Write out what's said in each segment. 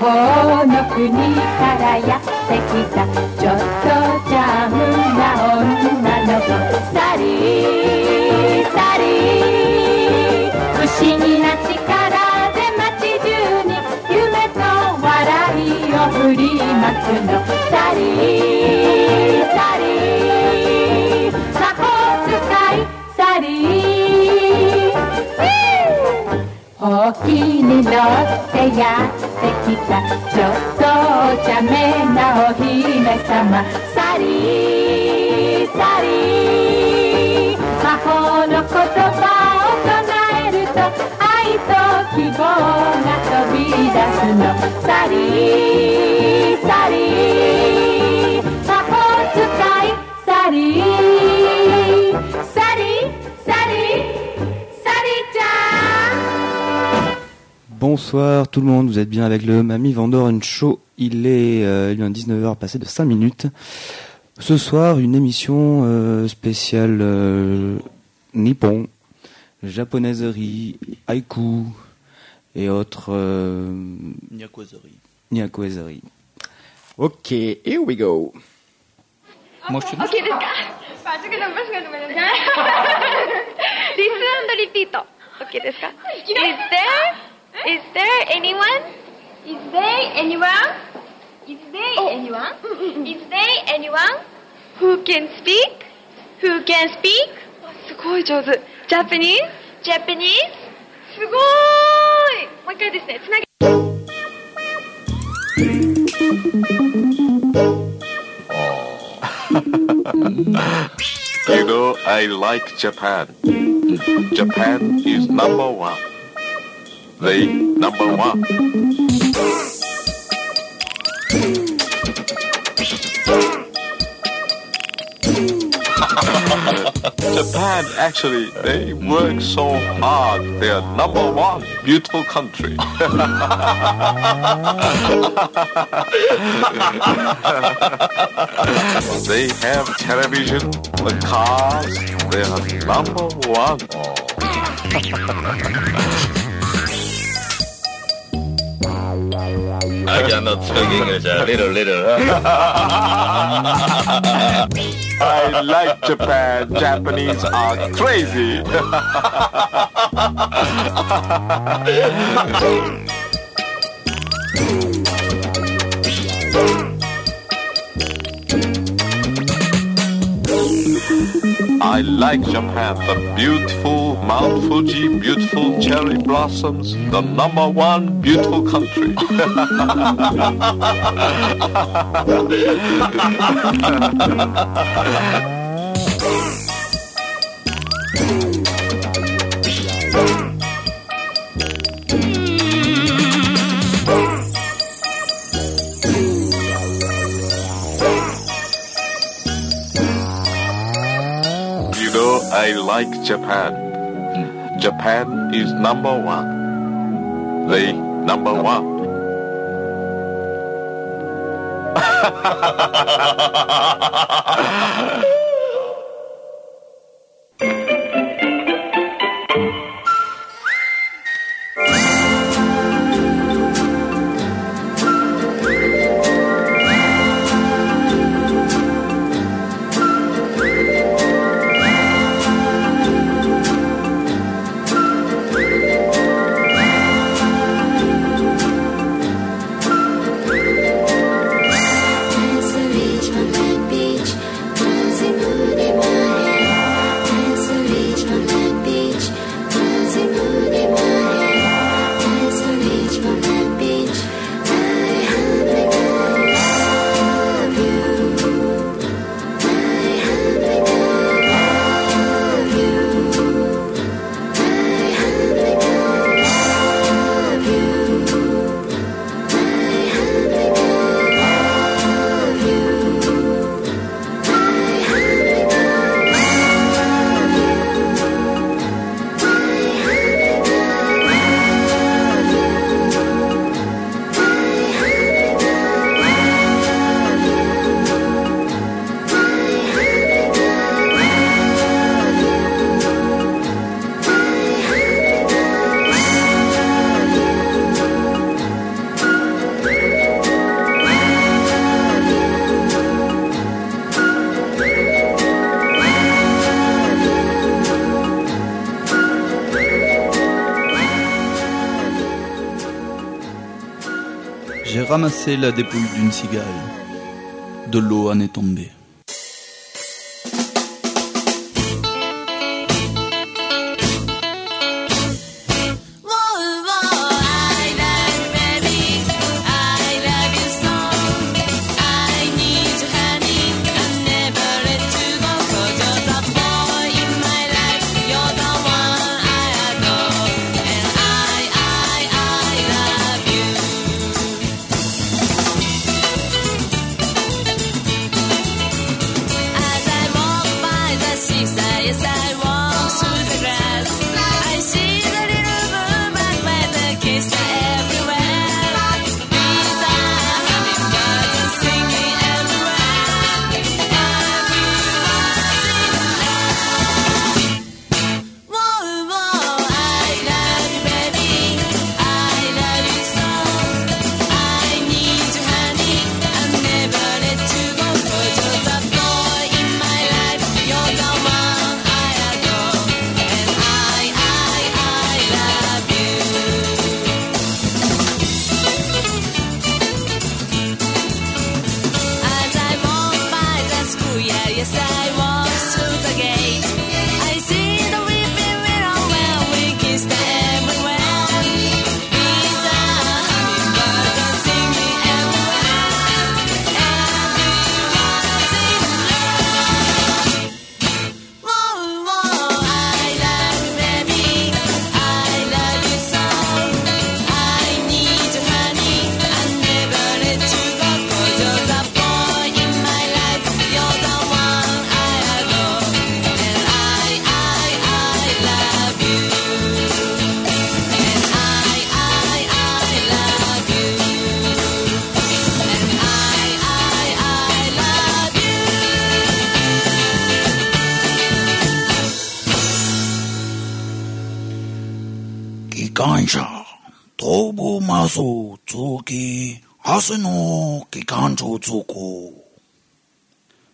法の国からやってきた。ちょっとジャムな女の子。サリーサリー不思議な力で街中に夢と笑いを振りまくの。サリーサリー魔法使い。サリーほうきに乗ってやってきた。ちょっとお茶目なお姫様。サリーサリー魔法の言葉を唱えると愛と希望が飛び出すの。サリーサリー Bonsoir tout le monde, vous êtes bien avec le Mamie Vandoren Show. Il est, euh, il est 19h passé de 5 minutes. Ce soir, une émission euh, spéciale euh, nippon, japonaiserie, haïku et autres euh, nyakoeserie. Ok, here we go. Moi, je suis オッケーですか間違えた間違えたごめんなさいリスンリピート OK ですか Is there Is there anyone Is there anyone Is there anyone Is there anyone Who can speak Who can speak すごい上手 Japanese Japanese すごーいもう一回ですねつなげ You know, I like Japan. Japan is number one. They number one. Japan actually they work so hard. They are number one beautiful country. they have television, the cars. They are number one. I cannot speak English. A little, little. I like Japan. Japanese are crazy. I like Japan. The beautiful Mount Fuji, beautiful cherry blossoms, the number one beautiful country. I like Japan. Japan is number one. They number one. ramasser la dépouille d'une cigale. De l'eau en est tombée.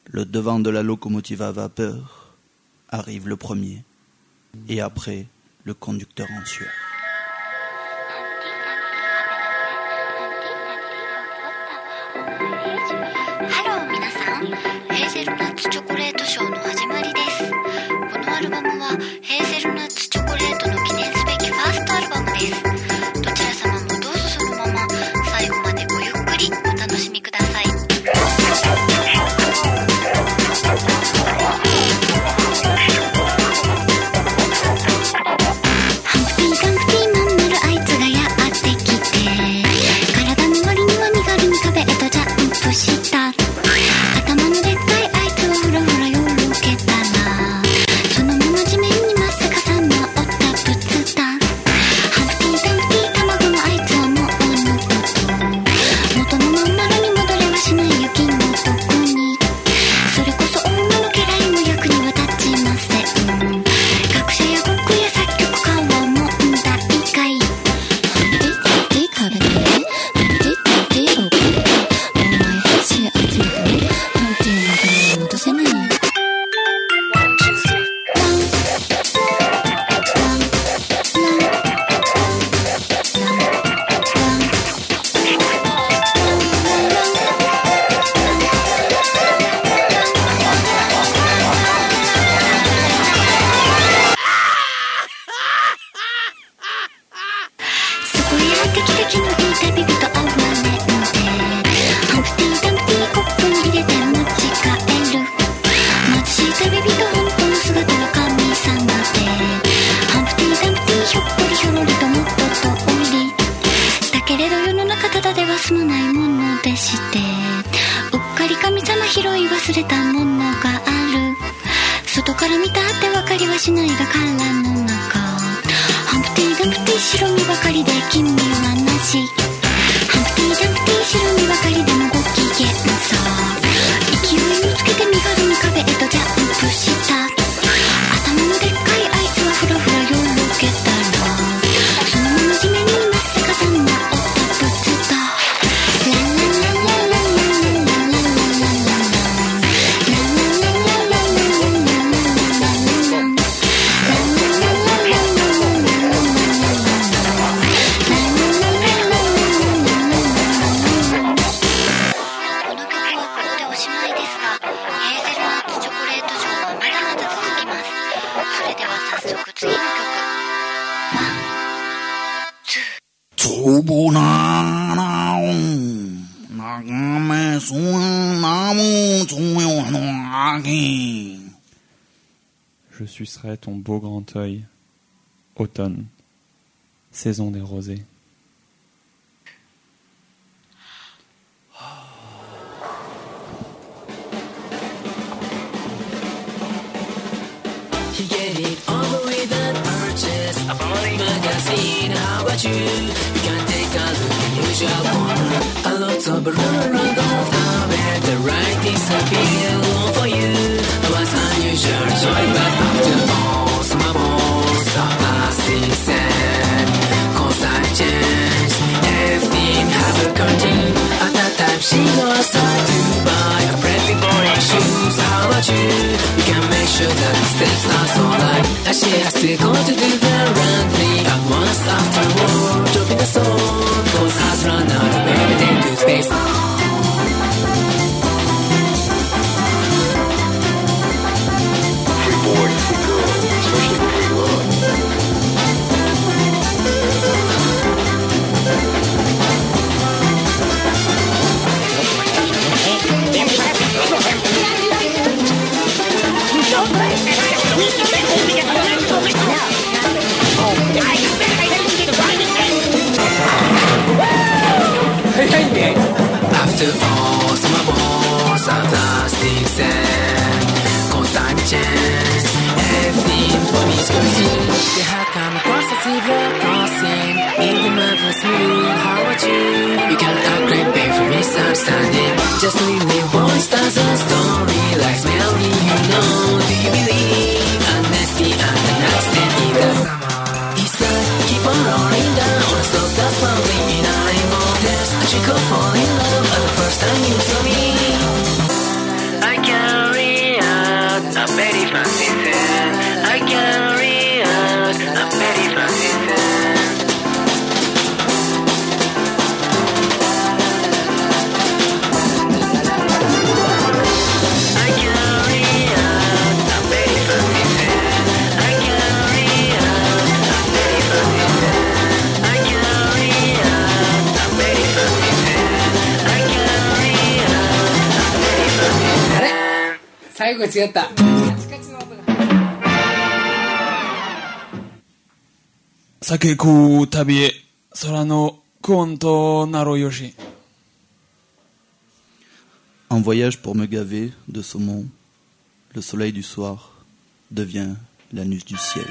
Le devant de la locomotive à vapeur arrive le premier, et après le conducteur en sueur. Sucerai ton beau grand œil. Automne, saison des rosées. He get it over without purchase. A bowling magazine, how about you? You can take a look at usual corner. A lot of around all time, and the right things appeal for you. Unusual joy, but after all, some us are plastic sand. Cause I changed, everything have a curtain. At that time, she was hard to buy a pretty boy shoes. How about you? You can make sure that the steps are so light. And she has to go to do the thing at once after war. Dropping the sword, cause has run out of everything to space. just me. 最後違った。酒食う旅へ、空のクオンとなろうよし。 Un voyage pour me gaver de saumon. Le soleil du soir devient l'anus du ciel.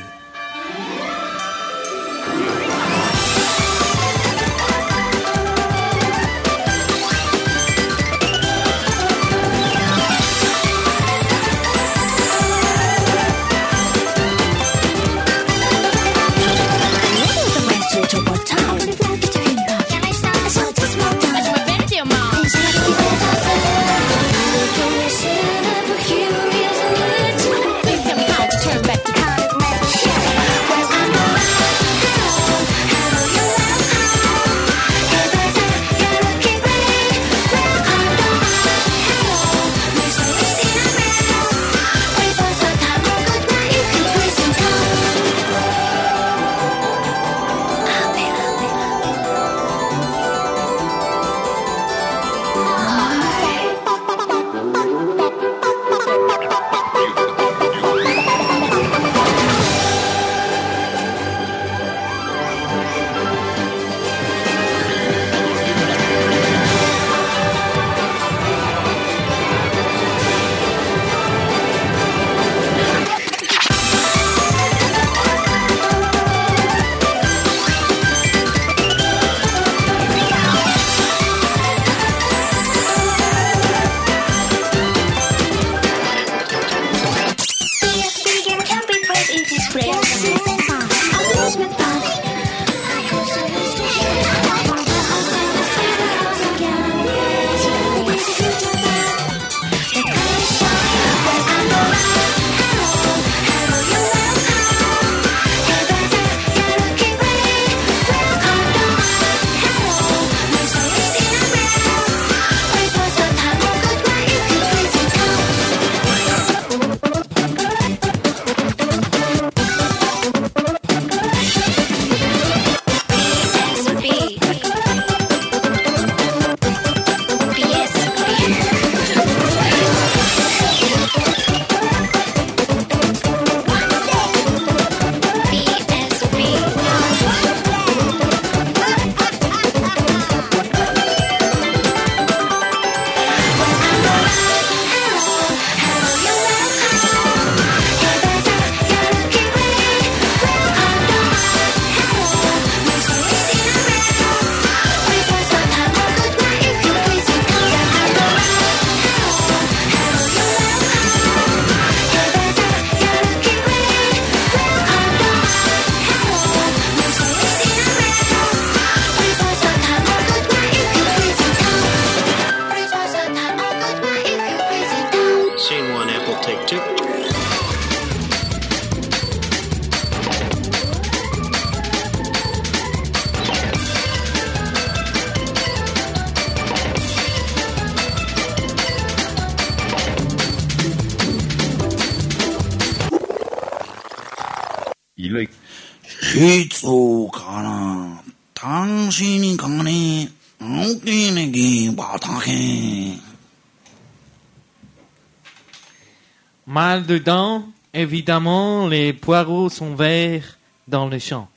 Évidemment, les poireaux sont verts dans le champ.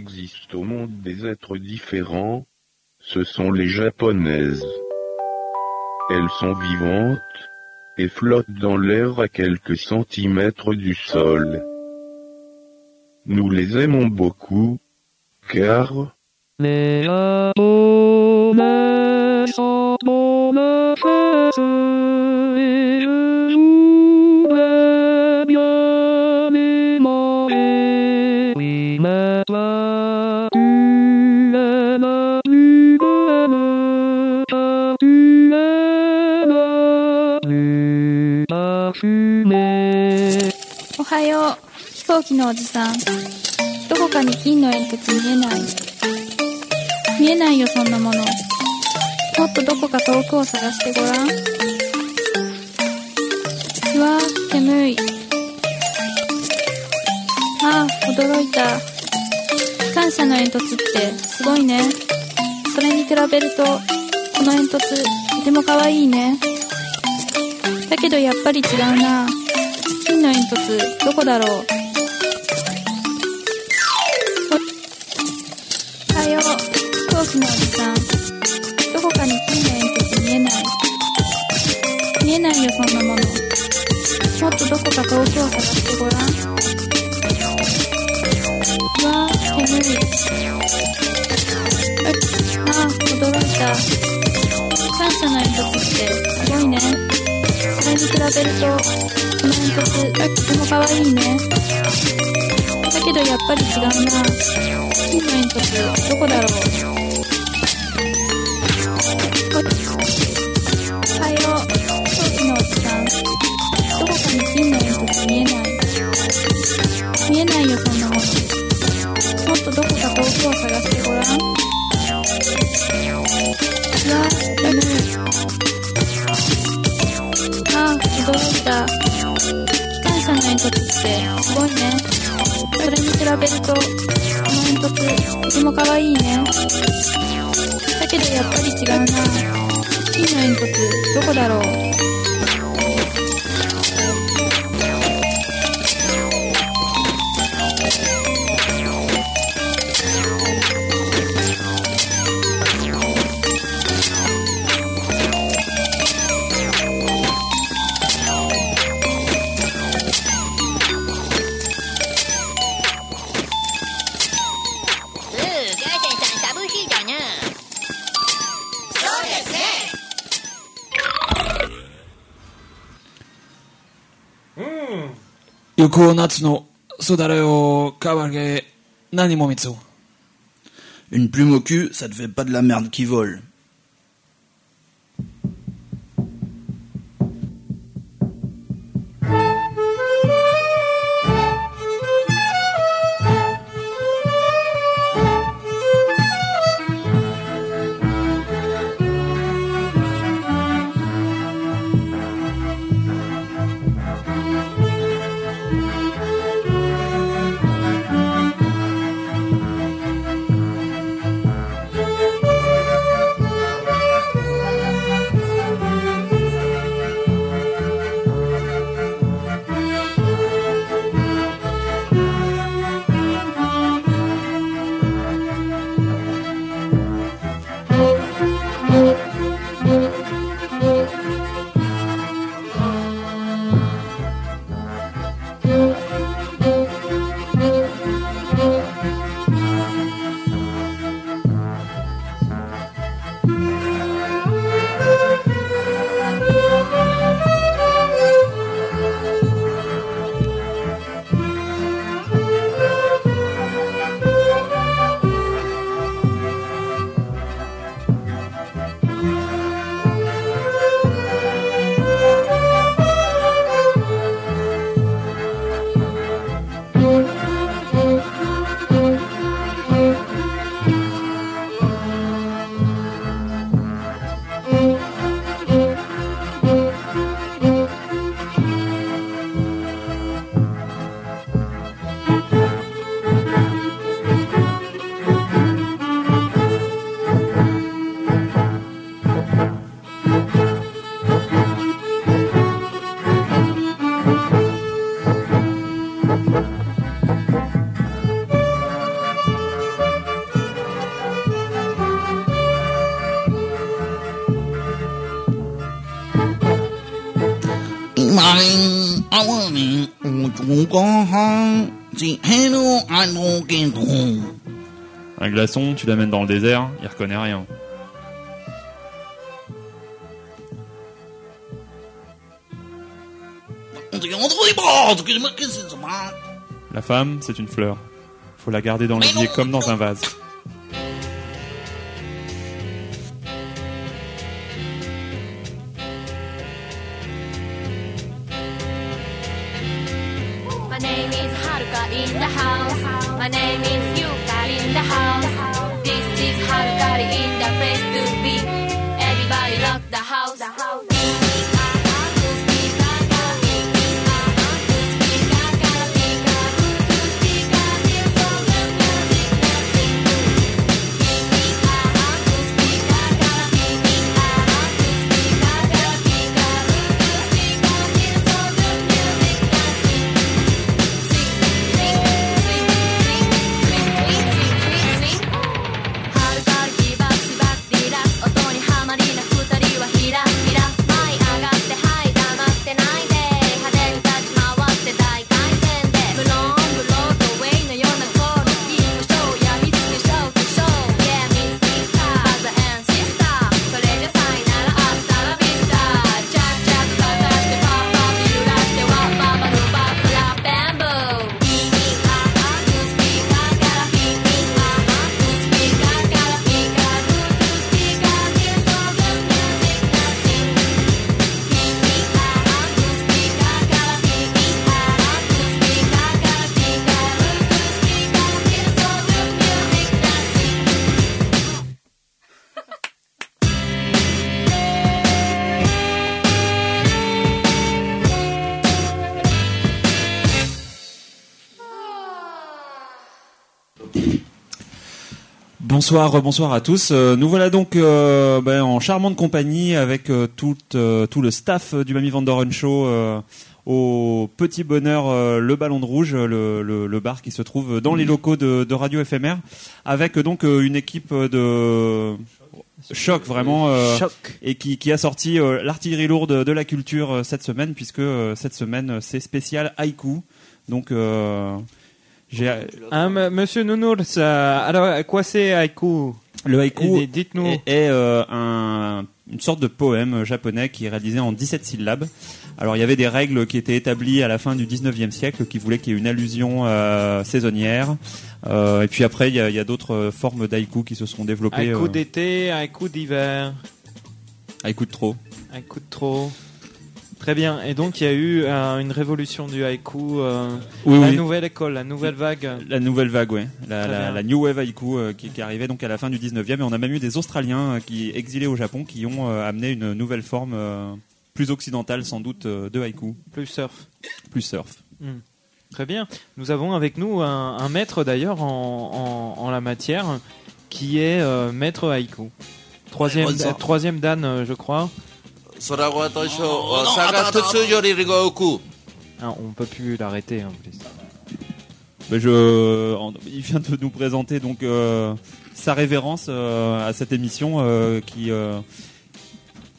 existe au monde des êtres différents, ce sont les japonaises. Elles sont vivantes et flottent dans l'air à quelques centimètres du sol. Nous les aimons beaucoup, car Les おじさん。どこかに金の鉛筆見えない？見えないよそんなもの。もっとどこか遠くを探してごらん。うわ煙い。ああ驚いた。機関車の煙突ってすごいね。それに比べるとこの煙突とても可愛いね。だけどやっぱり違うな。金の煙突どこだろう？飛行機の。おじさんどこかに金の煙突見えない。見えない。よそんなものもっとどこか遠くを探してごらんうわー煙い。ああ驚い。た感謝の煙突ってすごい。ねそれに比べるとこの煙突とても可愛い。ねだけどやっぱり違うな金の煙突どこだろう煙突ってすごいね。それに比べるとこの煙突とても可愛いね。だけどやっぱり違うな。金の煙突どこだろう。横尾夏のそだれをかわげ何もみつを Une plume au cul, ça te fait pas de la merde qui vole. Un glaçon, tu l'amènes dans le désert, il reconnaît rien. La femme, c'est une fleur. Faut la garder dans l'évier comme dans un vase. Bonsoir, bonsoir à tous. Euh, nous voilà donc euh, ben, en charmante compagnie avec euh, tout, euh, tout le staff du Mamie Vandoren Show au Petit Bonheur Le Ballon de Rouge, le, le- le bar qui se trouve dans les locaux de, de Radio FMR, avec donc une équipe de choc vraiment euh, Choc. et qui, qui a sorti euh, l'artillerie lourde de la culture euh, cette semaine puisque cette semaine c'est spécial haïku. Donc euh, m- monsieur Nounours, euh, alors quoi c'est haïku Le haïku dites-nous. est, est, euh, un- une sorte de poème japonais qui est réalisé en 17 syllabes. Alors il y avait des règles qui étaient établies à la fin du 19e siècle qui voulaient qu'il y ait une allusion euh, saisonnière. Euh, et puis après il y a, il y a d'autres euh, formes d'haïku qui se sont développées. Haïku euh, d'été, haïku d'hiver, haïku de trop. haïku de trop. Très bien. Et donc il y a eu euh, une révolution du haïku, euh, Oui, la oui. nouvelle école, la nouvelle vague. La nouvelle vague, ouais. La, New Wave Haïku euh, qui, qui arrivait donc à la fin du 19e. Et on a même eu des Australiens euh, qui, exilés au Japon qui ont euh, amené une nouvelle forme euh, plus occidentale sans doute euh, de haïku. Plus surf. Plus surf. Hmm. Très bien. Nous avons avec nous un, un maître d'ailleurs en, en- en la matière qui est euh, maître haïku. Troisième, Dan, je crois. Sorawa Tosho, Osaka Rigoku. On peut plus l'arrêter en plus. Mais je, il vient de nous présenter donc euh, sa révérence euh, à cette émission euh, qui.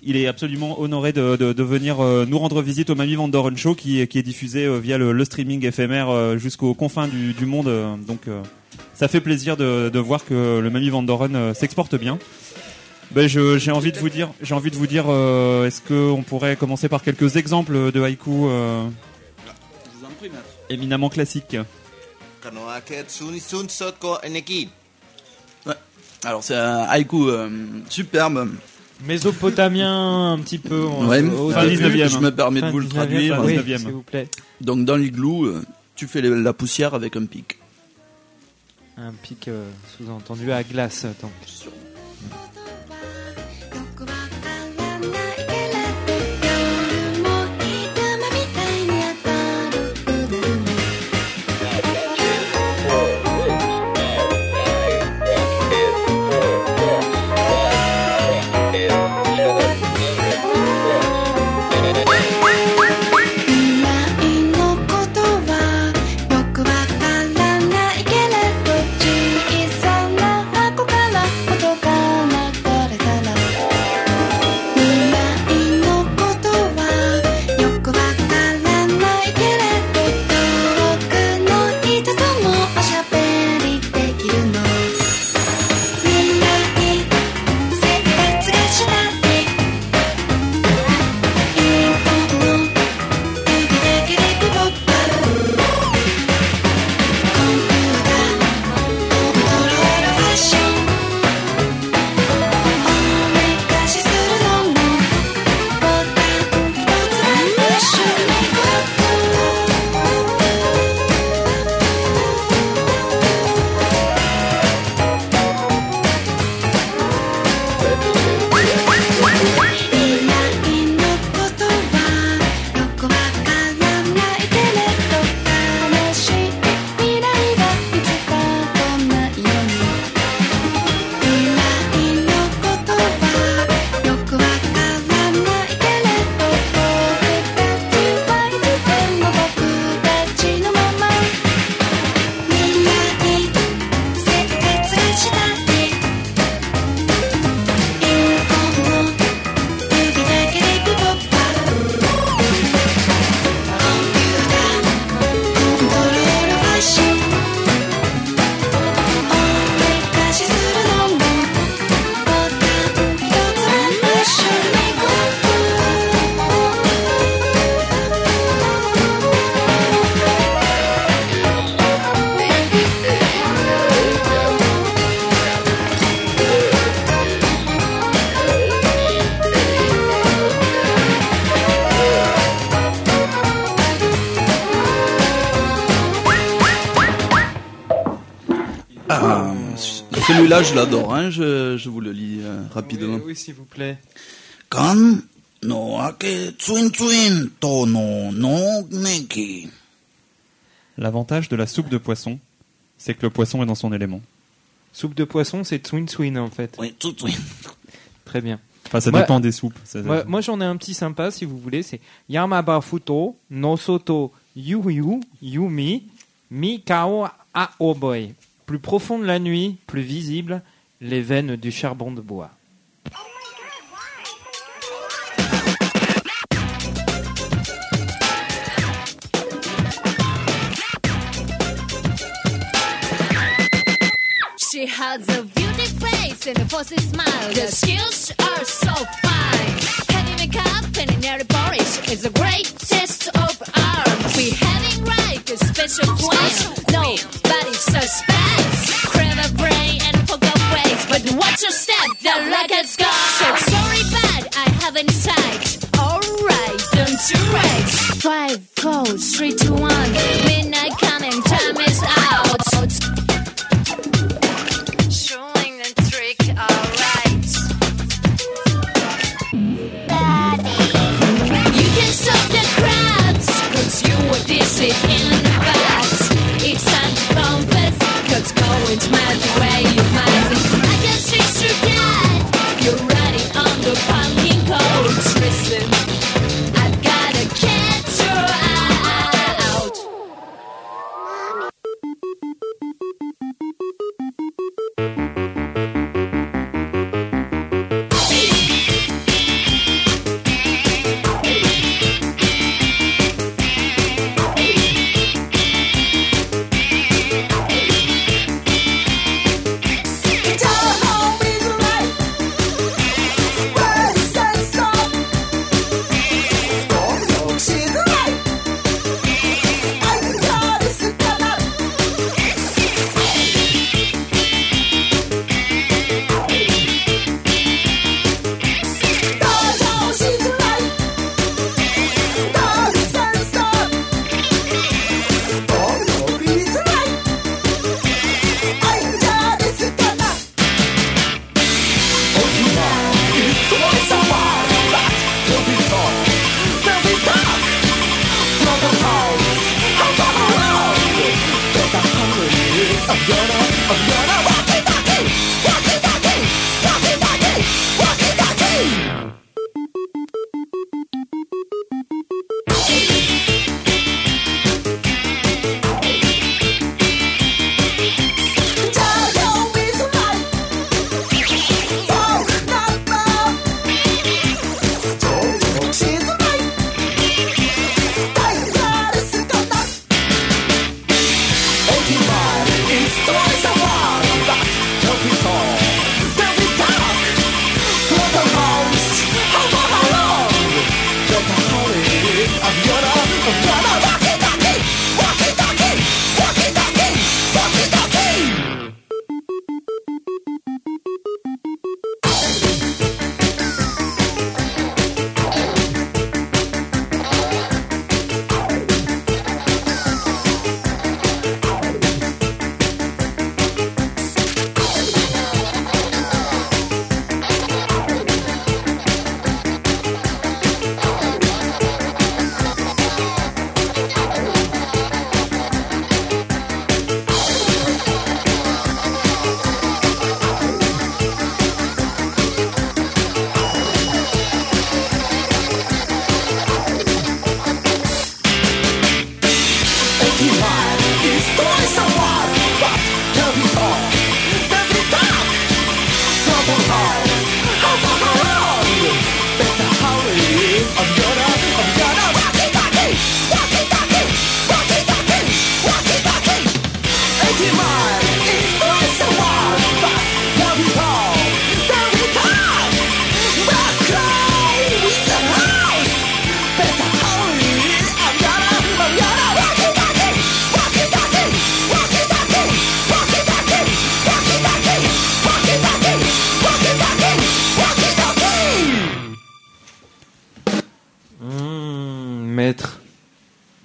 il est absolument honoré de, venir nous rendre visite au Mami Vandoren Show qui, est diffusé via le, streaming éphémère jusqu'aux confins du, monde. donc ça fait plaisir de, voir que le Mami Vandoren s'exporte bien. Ben, j'ai envie de vous dire, j'ai envie de vous dire, euh, est-ce qu'on pourrait commencer par quelques exemples de haïku euh, éminemment classiques? Alors c'est un haïku euh, superbe. Mésopotamien, un petit peu. En, ouais, Je me permets de vous le traduire. Donc dans l'igloo, tu fais la poussière avec un pic. Un pic sous-entendu à glace, donc. Celui-là, je l'adore, hein, je, je vous le lis euh, rapidement. Oui, oui, s'il vous plaît. Kan no ake tsuin tsuin to no no neki. L'avantage de la soupe de poisson, c'est que le poisson est dans son élément. Soupe de poisson, c'est Twin Twin en fait. Oui, Twin Très bien. Enfin, ça Moi- dépend des soupes. Ça- Moi, moi, j'en ai un petit sympa si vous voulez. C'est Yamaba Futo no Soto Yu Yu Yumi Mi Kao A Oboy. Plus profond de la nuit, plus visible, les veines du charbon de bois. She has a beauty face and a fussy smile. The skills are so fine. Heavy makeup and nail polish is a great test of art. We having right a special plan. Nobody suspects. Watch your step. The record's gone. So sorry, but I haven't sight. Alright, don't you wait. Five, four, three, two, one. Midnight coming, time is out. Showing the trick, alright. You can stop the crowds, cause you were deceived in the past. It's time to confess, cause going mad the way you might.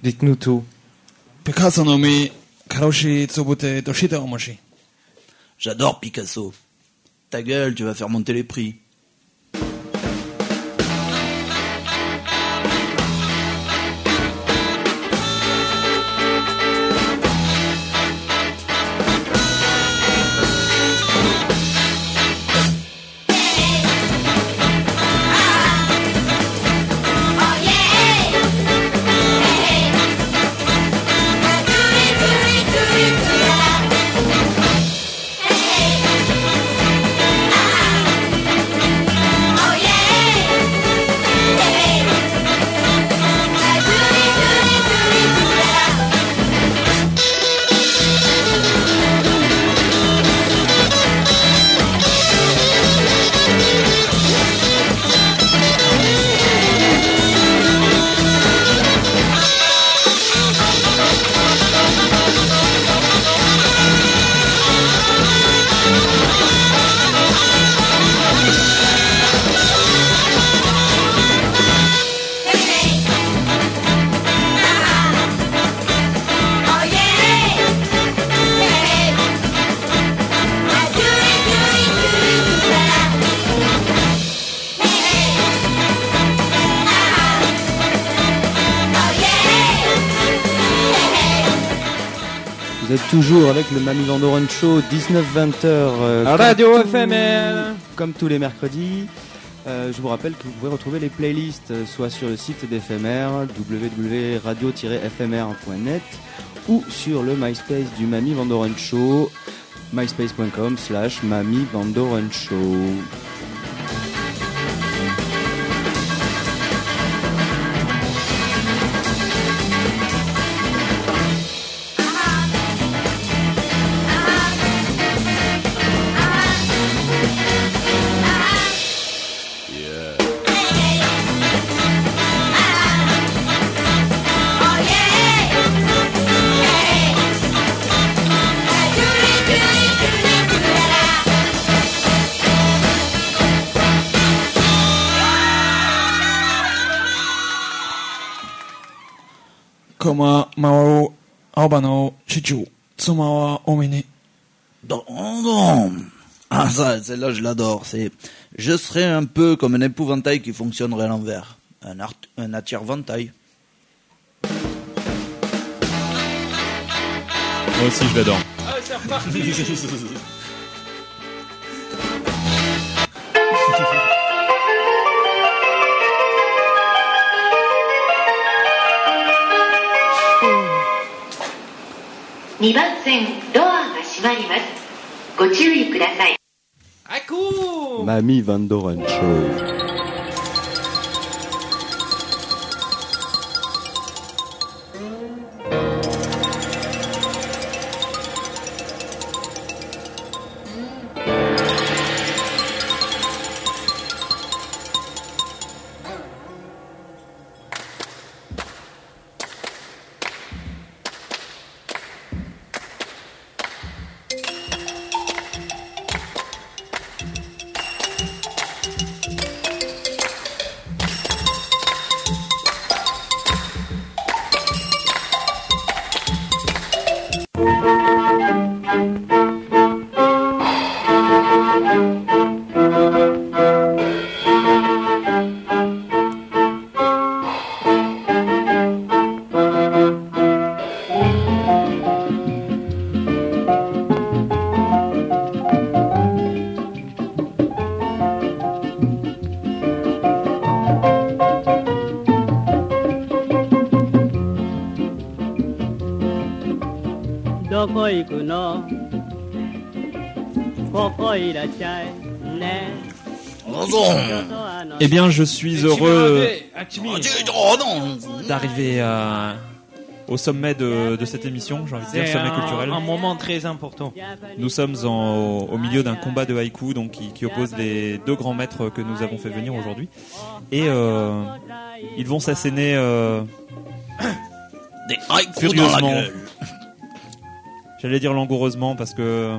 Dites-nous tout. Picasso nommé Karoshi Tsobute Toshita Omoshi. J'adore Picasso. Ta gueule, tu vas faire monter les prix. Mamie Vandoren Show, 19-20h. euh, Radio tous- éphémère. Comme tous les mercredis. Euh, je vous rappelle que vous pouvez retrouver les playlists euh, soit sur le site d'éphémère www.radio-fmr.net ou sur le MySpace du Mamie Vandoren Show myspace.com slash Mamie Vandoren Show. Comme Mao Aoba no Chichu, Tsuma wa Omene. Don, don. Ah ça, celle-là je l'adore. C'est, je serais un peu comme un épouvantail qui fonctionnerait à l'envers. Un, art, un attire-ventail. Moi aussi, je l'adore. Ah, c'est 2番線ドアが閉まります。ご注意ください。マミー。バンドランチョー bien, je suis heureux. Oh non d'arriver euh, au sommet de, de cette émission, j'ai envie de dire C'est sommet un, culturel. un moment très important. Nous sommes en- au, milieu d'un combat de haïku donc qui, qui oppose les deux grands maîtres que nous avons fait venir aujourd'hui. Et euh, ils vont s'asséner euh, Des haïkus dans la furieusement. gueule. J'allais dire langoureusement parce que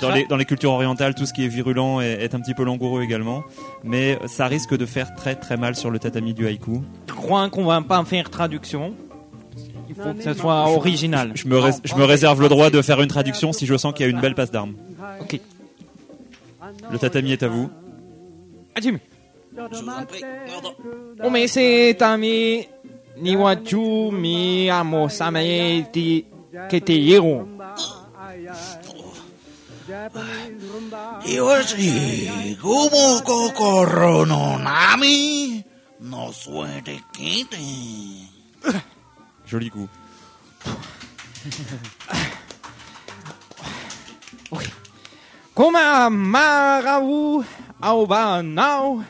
dans, les, dans les cultures orientales, tout ce qui est virulent est, est un petit peu langoureux également. Mais ça risque de faire très très mal sur le tatami du haïku. Je crois qu'on va pas faire traduction? Il faut que ça soit original. Je me, rés- je me réserve le droit de faire une traduction si je sens qu'il y a une belle passe d'armes. Ok. Le tatami est à vous. Hajime. Omese tami niwachu mi amo samae ti 이것이 구무고코로노나미 Joli coup. okay. Koma Marau Aubanau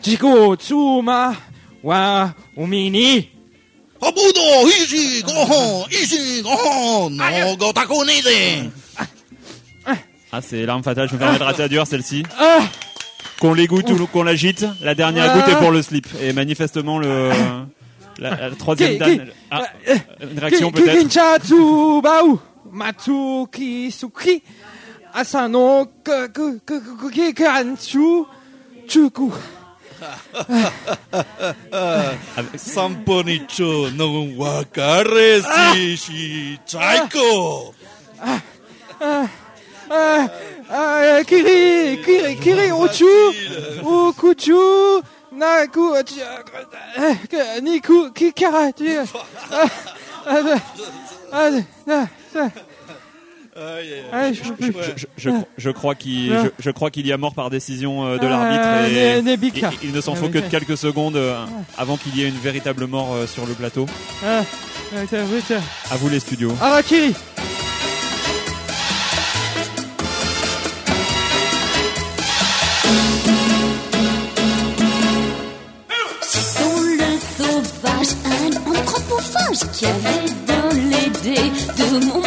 Chiku Tsuma Wa Umini Ah, c'est l'arme fatale. Je me permets de rater à dur celle-ci. Ah Qu'on l'égoutte ou qu'on l'agite. La dernière Ah. goutte est pour le slip. Et manifestement, le, la, la troisième dame. Ah, une réaction peut-être. Suki asano k- k- k- k- kikanchu chuku. Samponicho no wakare shi chaiko. Ah, ah, ah, kiri, kiri, kiri, ochu, okuchu, naku, eh, niku, kikara, tu- ah, ah, ah, ah, ah. Ah, je peux plus. Je, je, je crois qu'il Ah. je, je crois qu'il y a mort par décision euh, de Ah, l'arbitre et, il ne s'en Ah, faut que de quelques secondes euh, avant qu'il y ait une véritable mort euh, sur le plateau. Ah, ah. À vous les studios. Anthropophage qui avait dans les dés de mon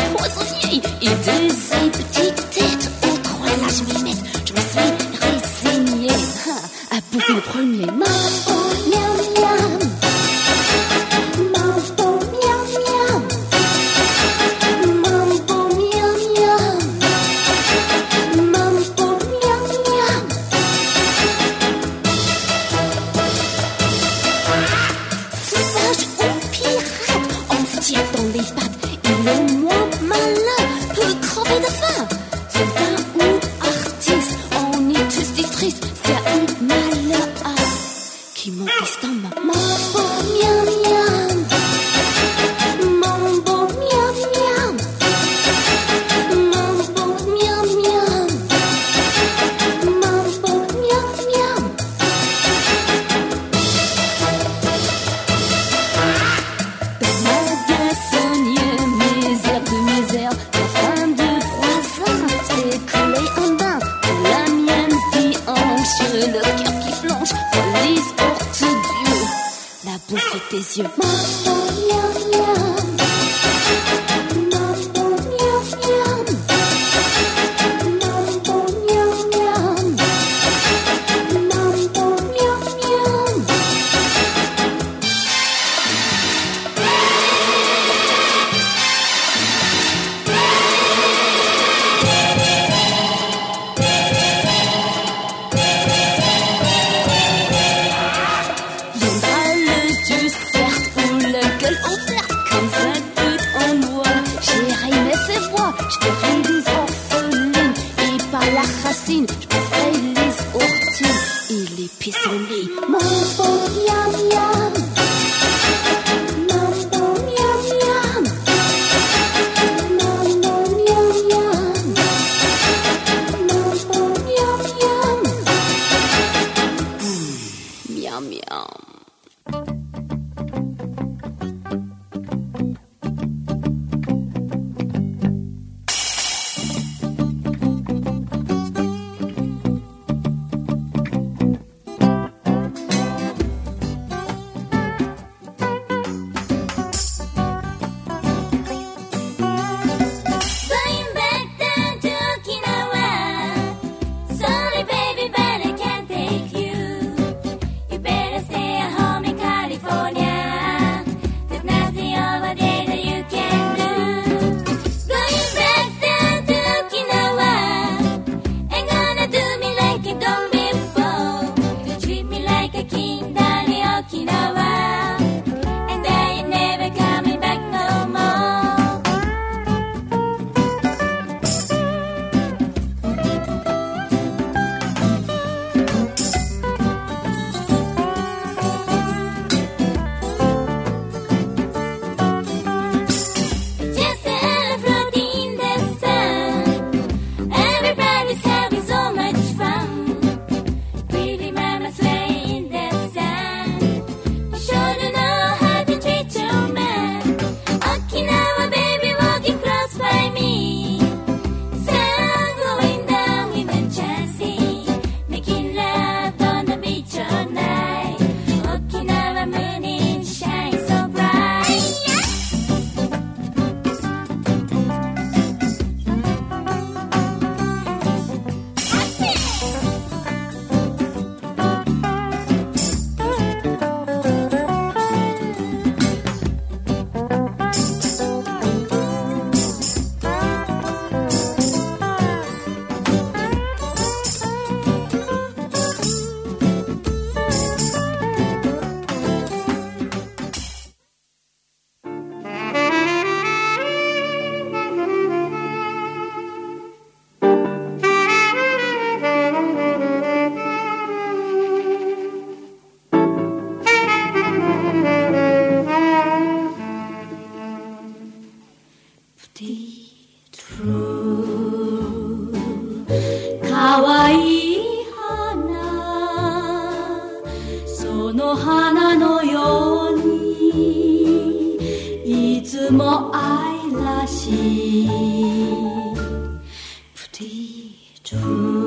离愁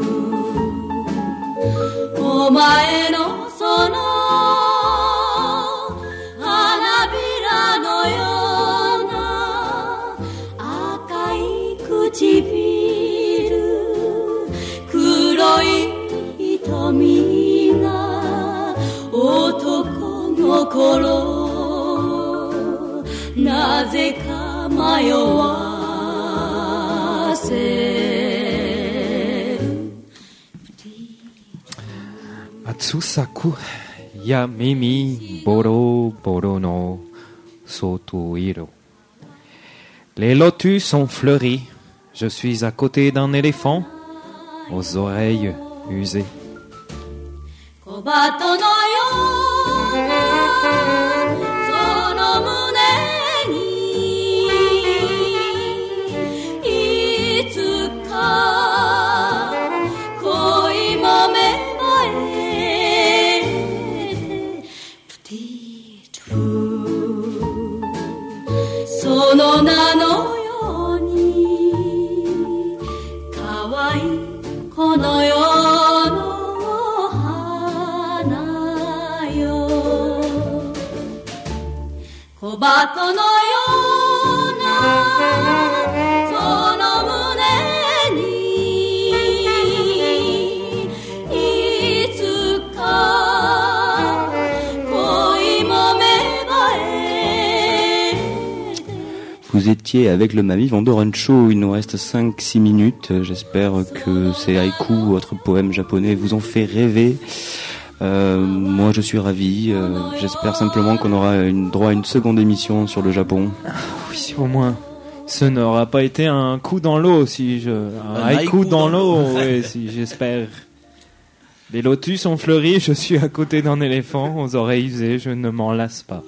Atsusaku Yamimi Boro Boro no Sotohiro. Les lotus ont fleuri. Je suis à côté d'un éléphant aux oreilles usées. Vous étiez avec le Mami Vandoren Show, il nous reste 5-6 minutes. J'espère que ces haïkus ou autres poèmes japonais vous ont fait rêver. Euh, moi je suis ravi, Euh, j'espère simplement qu'on aura une, droit à une seconde émission sur le Japon. Oui, au moins. Ce n'aura pas été un coup dans l'eau si je. Un, Un haïku haïku dans l'eau. oui, si j'espère. Les lotus ont fleuri, je suis à côté d'un éléphant, aux oreilles usées, je ne m'en lasse pas.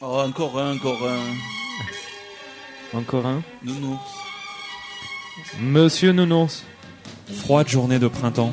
Oh, encore un, encore un. Encore un Nounours. Monsieur Nounours. Froide journée de printemps.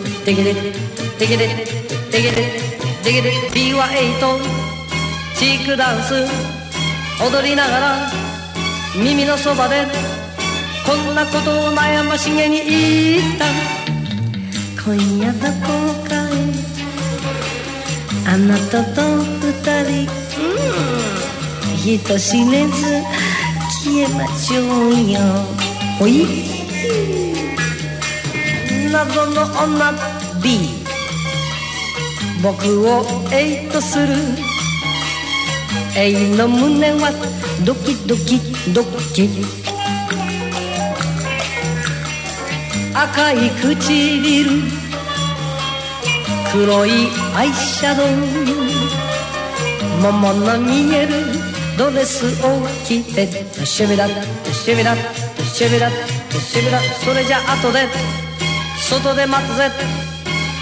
テゲレテゲレテゲレテゲレ B は8チークダンス。踊りながら耳のそばでこんなことを悩ましげに言った。今夜どこかへあなたと二人。うん。人知れず消えましょうよ。おい。謎の女。B 僕をエイとする。A の胸はドキドキドキ。赤い唇。黒いアイシャドウ。桃の見える。ドレスを着て。シュビラシュビラシュビラシュビラそれじゃ後で。外で待つぜ。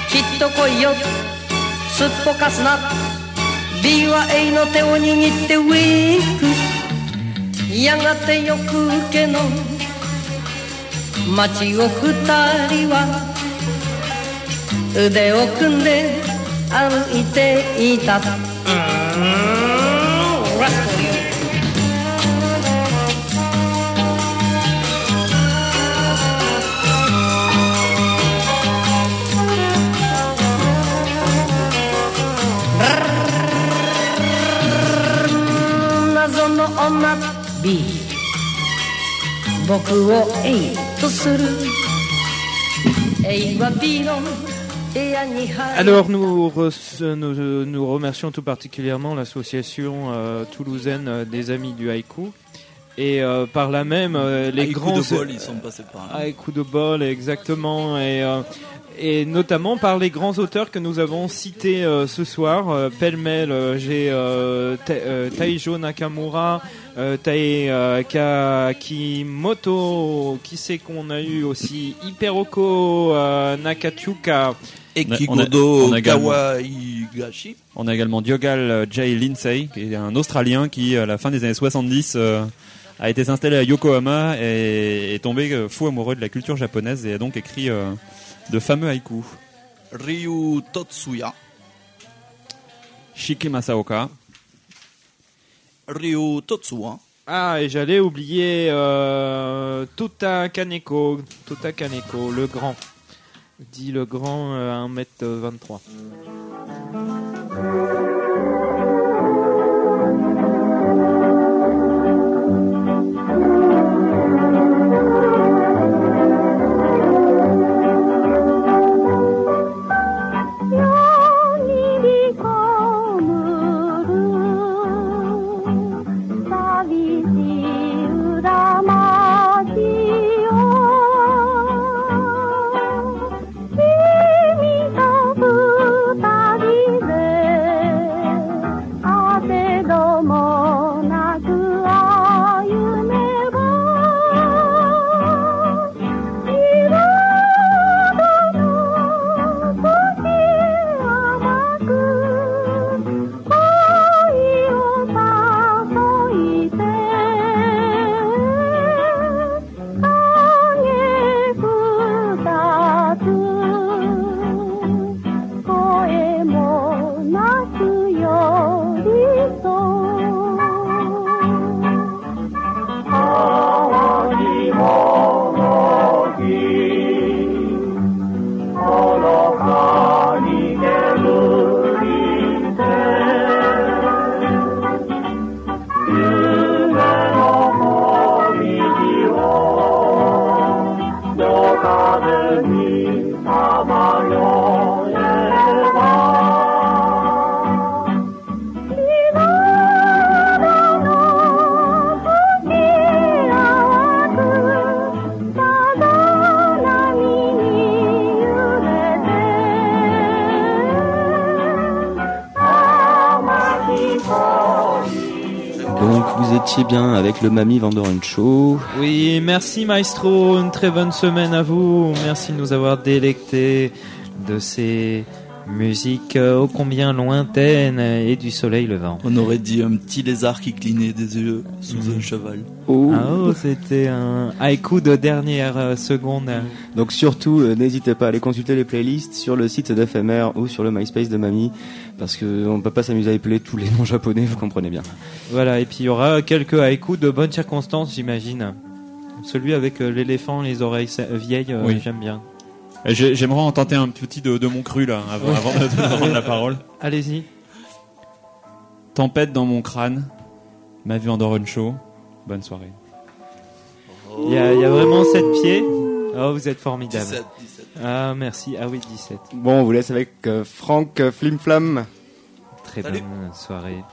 きっと来いよ。すっぽかすな。B は A の手を握ってウィンク。やがてよくけの。街を二人は。腕を組んで歩いていた。謎の女 B 僕を A とする A は B の部屋に入る Alors nous, re- nous, nous remercions tout particulièrement l'association euh, toulousaine euh, des Amis du Haïku Et euh, par là même, euh, les Avec coup grands de bol, ils sont passés par là. Avec coup de bol, exactement. Et, euh, et notamment par les grands auteurs que nous avons cités euh, ce soir. Euh, Pêle-mêle, euh, j'ai euh, Ta- euh, Taijo Nakamura, euh, Tae euh, Kakimoto, qui c'est qu'on a eu aussi Hiperoko euh, Nakachuka. Et On a- Kigodo on a également- Kawaigashi. On a également Diogal euh, Jay Lindsay, qui est un Australien qui, à la fin des années 70, euh, a été installé à Yokohama et est tombé euh, fou amoureux de la culture japonaise et a donc écrit euh, de fameux haïkus. Ryu Totsuya. Shiki Masaoka. Ryu Totsuya. Ah, et j'allais oublier euh, Tota Kaneko, Tota Kaneko, le grand. Dit le grand euh, à 1m23. Bien avec le Mamie Vandoren Show. Oui, merci Maestro, une très bonne semaine à vous. Merci de nous avoir délectés de ces musiques euh, ô combien lointaines et du soleil levant. On aurait dit un petit lézard qui clignait des yeux sous un cheval. Oh. Ah, oh, c'était un haïku de dernière euh, seconde. Donc surtout, euh, n'hésitez pas à aller consulter les playlists sur le site d'FMR ou sur le MySpace de Mamie, parce que on peut pas s'amuser à épeler tous les noms japonais, vous comprenez bien. Voilà, et puis il y aura quelques haïkus de bonnes circonstances, j'imagine. Celui avec l'éléphant, les oreilles vieilles, Oui. j'aime bien. J'aimerais en tenter un petit de, de mon cru là, avant, avant de, de prendre la parole. Allez-y. Tempête dans mon crâne, ma vue en une show. Bonne soirée. Il y, a, il y a vraiment 7 pieds. Oh, vous êtes formidable. 17, 17. Ah, merci. Ah oui, 17. Bon, on vous laisse avec euh, Franck euh, Flimflam. Très Salut. bonne soirée.